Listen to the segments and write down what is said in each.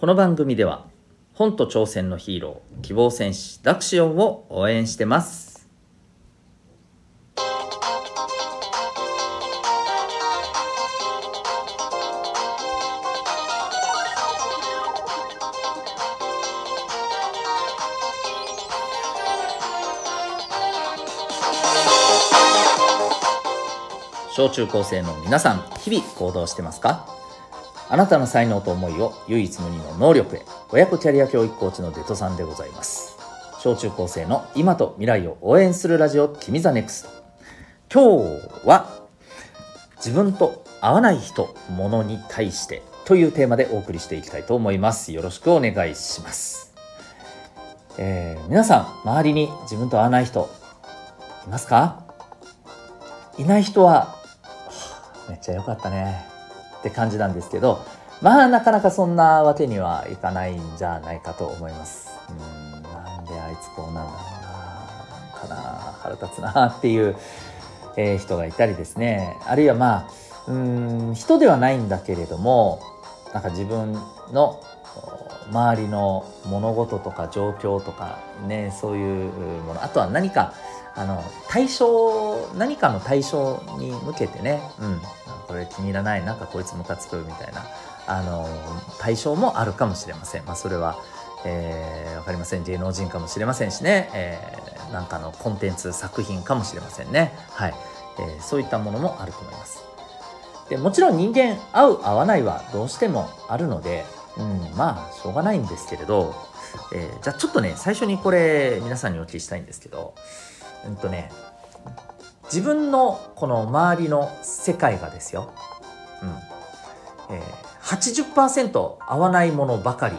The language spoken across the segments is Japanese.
この番組では本と挑戦のヒーロー希望戦士ダクシオンを応援してます。小中高生の皆さん日々行動してますか？あなたの才能と思いを唯一無二の能力へ。親子キャリア教育コーチのデトさんでございます。小中高生の今と未来を応援するラジオ君 the NEXT。今日は自分と合わない人物に対してというテーマでお送りしていきたいと思います。よろしくお願いします、えー皆さん周りに自分と合わない人いますか？いない人はめっちゃ良かったね。って感じなんですけどまあなかなかそんなわけにはいかないんじゃないかと思います。うんなんであいつこうなんだろうななんかな腹立つなっていう、えー人がいたりですね。あるいはまあうん人ではないんだけれどもなんか自分の周りの物事とか状況とかねそういうもの。あとは何かあの対象何かの対象に向けてね、うん、これ気に入らないなんかこいつムカつくみたいなあの対象もあるかもしれません、まあ、それは、えー、わかりません。芸能人かもしれませんしね、えーなんかのコンテンツ作品かもしれませんね。はい、えーそういったものもあると思います。でもちろん人間合う合わないはどうしてもあるので、うん、まあしょうがないんですけれど、えーじゃあちょっとね最初にこれ皆さんにお聞きしたいんですけどうんとね自分のこの周りの世界がですよ、うんえー、80%合わないものばかり、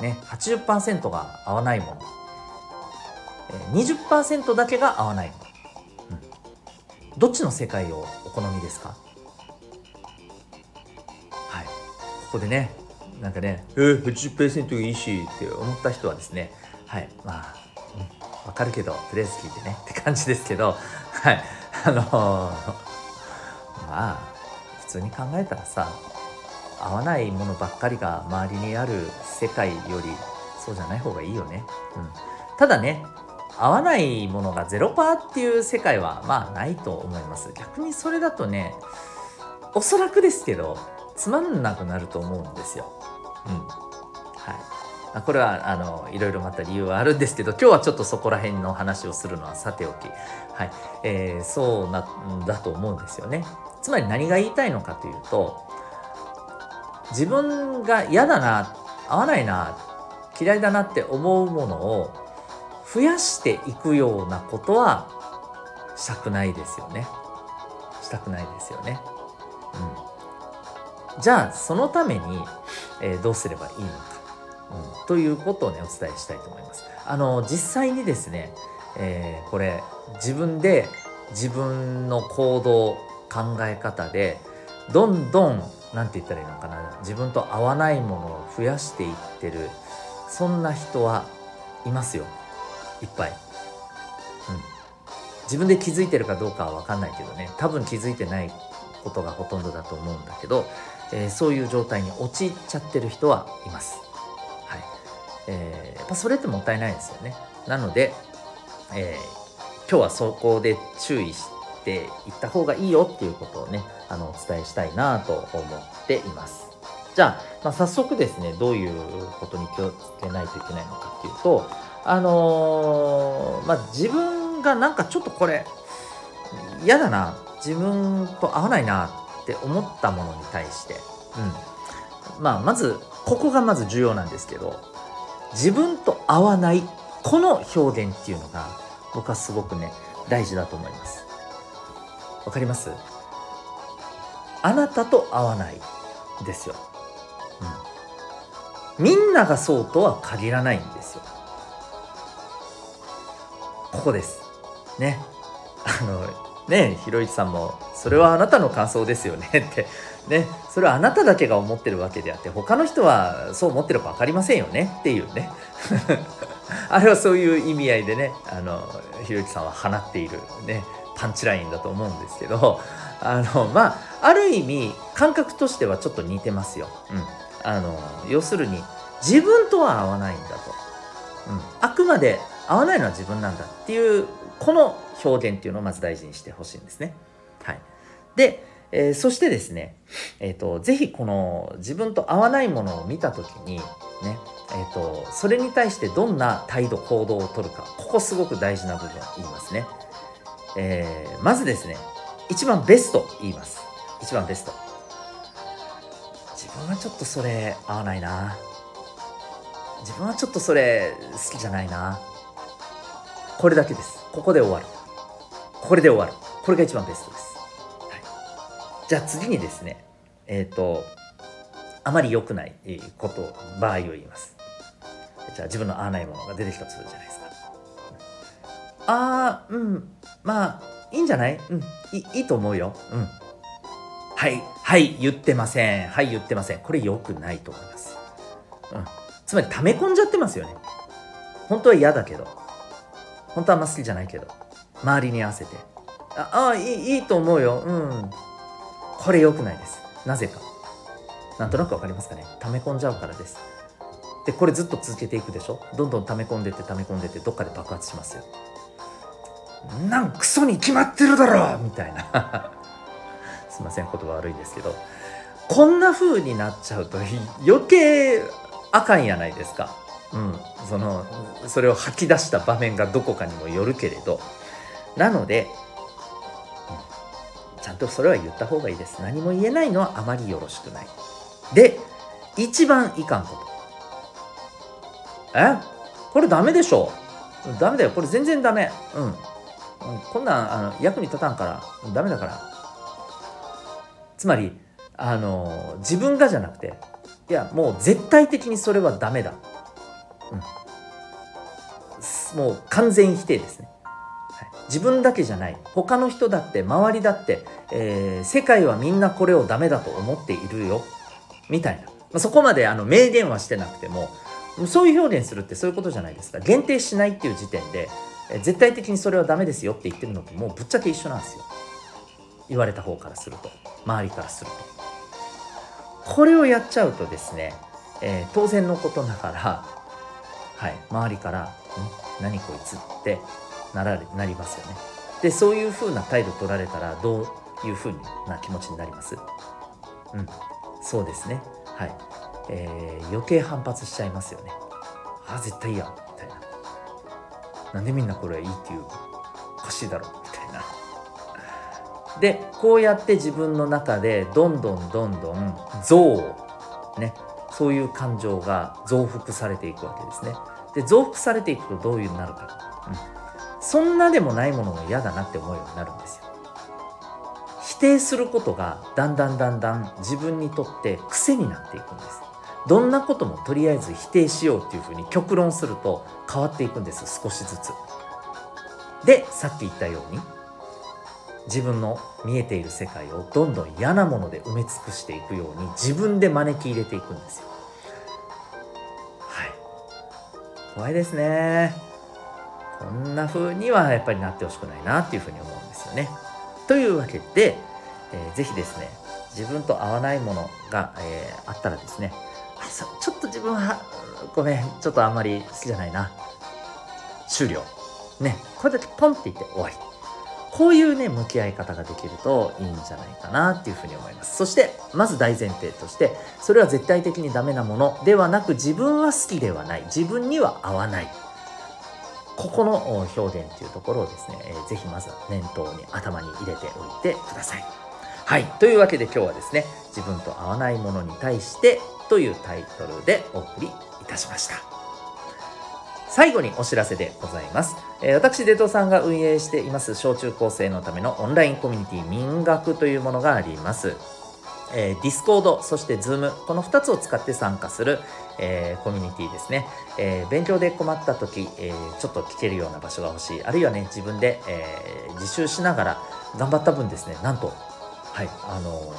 ね、80%が合わないもの、えー、20%だけが合わないもの、うん、どっちの世界をお好みですか？はいここでねなんかね「えー、80%いいし」って思った人はですねはいまあ、うん、かるけどとりあえず聞いてねって感じですけどはいあのーまあ普通に考えたらさ合わないものばっかりが周りにある世界よりそうじゃない方がいいよね、うん、ただね合わないものが0%っていう世界はまあないと思います。逆にそれだとねおそらくですけどつまんなくなると思うんですよ。うんはいこれはあのいろいろまた理由はあるんですけど今日はちょっとそこら辺の話をするのはさておき、はいえーそうなだと思うんですよね。つまり何が言いたいのかというと自分が嫌だな合わないな嫌いだなって思うものを増やしていくようなことはしたくないですよね。したくないですよね。うん、じゃあそのために、えーどうすればいいのか、うん、ということをねお伝えしたいと思います。あの実際にですね、えーこれ自分で自分の行動考え方でどんどんなんて言ったらいいのかな。自分と合わないものを増やしていってるそんな人はいますよ。いっぱい。うん。自分で気づいてるかどうかは分かんないけどね。多分気づいてないことがほとんどだと思うんだけど、えーそういう状態に陥っちゃってる人はいます。はいえーやっぱそれってもったいないですよね。なので、えー今日はそこで注意していった方がいいよっていうことをねあのお伝えしたいなと思っています。じゃあ、まあ、早速ですねどういうことに気をつけないといけないのかっていうとあのーまあ自分がなんかちょっとこれ嫌だな自分と合わないなって思ったものに対して、うん、まあまずここがまず重要なんですけど自分と合わないこの表現っていうのが僕はすごくね大事だと思います。わかります？あなたと合わないですよ、うん、みんながそうとは限らないんですよ。ここです。ね。あのねひろゆきさんもそれはあなたの感想ですよね って。ねそれはあなただけが思ってるわけであって他の人はそう思ってるか分かりませんよねっていうね。あれはそういう意味合いでねあのひろゆきさんは放っているねパンチラインだと思うんですけど あのまあある意味感覚としてはちょっと似てますよ。うん。あの要するに自分とは合わないんだと、うん、あくまで合わないのは自分なんだっていうこの表現っていうのをまず大事にしてほしいんですね。はい、で、えー、そしてですね、えーと、ぜひこの自分と合わないものを見た時にね、えーと、それに対してどんな態度行動をとるかここすごく大事な部分言いますね。えー、まずですね一番ベスト言います。一番ベスト。自分はちょっとそれ合わないな。自分はちょっとそれ好きじゃないな。これだけです。ここで終わる。これで終わる。これが一番ベストです、はい、じゃあ次にですねえっ、ー、とあまり良くないこと場合を言います。じゃあ自分の合わないものが出てきたとするじゃないですか。ああうんまあいいんじゃない？うん。いいいと思うよ。うん。はいはい言ってません。はい言ってません。これ良くないと思います。うん。つまり溜め込んじゃってますよね。本当は嫌だけど。本当はあんま好きじゃないけど周りに合わせて。ああいいいいと思うよ。うん。これ良くないです。なぜか。なんとなく分かりますかね。溜め込んじゃうからです。でこれずっと続けていくでしょ？どんどん溜め込んでって溜め込んでってどっかで爆発しますよ。なんクソに決まってるだろ！みたいな。すいません言葉悪いですけど。こんな風になっちゃうと余計あかんやないですか。うん、そのそれを吐き出した場面がどこかにもよるけれど。なので、ちゃんとそれは言った方がいいです。何も言えないのはあまりよろしくない。で一番いかんこと。え？これダメでしょ。ダメだよ。これ全然ダメ。うん、こんなんあの役に立たんから。ダメだから。つまりあの自分がじゃなくていやもう絶対的にそれはダメだ、うん、もう完全否定ですね、はい、自分だけじゃない。他の人だって周りだって、えー、世界はみんなこれをダメだと思っているよ。みたいな、まあ、そこまであの明言はしてなくてもそういう表現するってそういうことじゃないですか。限定しないっていう時点で絶対的にそれはダメですよって言ってるのともうぶっちゃけ一緒なんですよ。言われた方からすると。周りからすると。これをやっちゃうとですね、えー、当然のことながら、はい、周りから「ん？何こいつ」ってなられなりますよね。でそういうふうな態度取られたらどういうふうな気持ちになります？うんそうですねはい、えー、余計反発しちゃいますよね。あ絶対嫌みたいな。なんでみんなこれはいいっていうおかしいだろ？みたいな。でこうやって自分の中でどんどんどんどん憎悪ねそういう感情が増幅されていくわけですね。で増幅されていくとどういうになるか、うん、そんなでもないものが嫌だなって思うようになるんですよ。否定することがだんだんだんだん自分にとって癖になっていくんです。どんなこともとりあえず否定しようっていうふうに極論すると変わっていくんです少しずつ。でさっき言ったように自分の見えている世界をどんどん嫌なもので埋め尽くしていくように自分で招き入れていくんですよ。はい。怖いですね。こんな風にはやっぱりなってほしくないなっていうふうに思うんですよね。というわけで、えー、ぜひですね自分と合わないものが、えー、あったらですねちょっと自分はごめんちょっとあんまり好きじゃないな終了ねこれだけポンって言って終わりこういうね向き合い方ができるといいんじゃないかなっていうふうに思います。そしてまず大前提としてそれは絶対的にダメなものではなく自分は好きではない。自分には合わない。ここの表現っていうところをですね、えー、ぜひまず念頭に頭に入れておいてください。はい。というわけで今日はですね自分と合わないものに対してというタイトルでお送りいたしました。最後にお知らせでございます。えー、私、デトさんが運営しています小中高生のためのオンラインコミュニティ民学というものがあります。えー、 Discord、そして Zoom、この2つを使って参加する、えー、コミュニティですね。えー、勉強で困った時、えー、ちょっと聞けるような場所が欲しい。あるいはね、自分で、え、自習しながら頑張った分ですね、なんと、はい、あの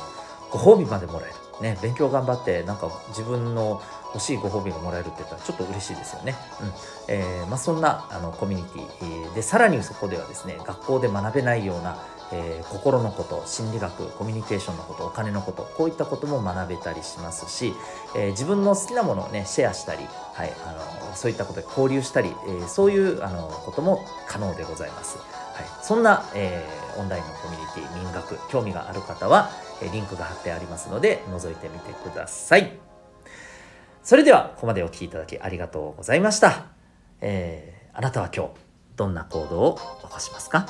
ご褒美までもらえる。ね、勉強頑張ってなんか自分の欲しいご褒美がもらえるって言ったらちょっと嬉しいですよね。うんえーまあ、そんなあのコミュニティでさらにそこではですね学校で学べないような、えー、心のこと心理学コミュニケーションのことお金のことこういったことも学べたりしますし、えー、自分の好きなものをねシェアしたり、はい、あのそういったことで交流したり、えー、そういうあのことも可能でございます。はい、そんな、えー、オンラインのコミュニティ民学興味がある方は、えリンクが貼ってありますので覗いてみてください。それではここまでお聴きいただきありがとうございました。えー、あなたは今日どんな行動を起こしますか？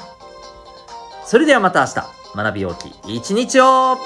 それではまた明日学びようき一日を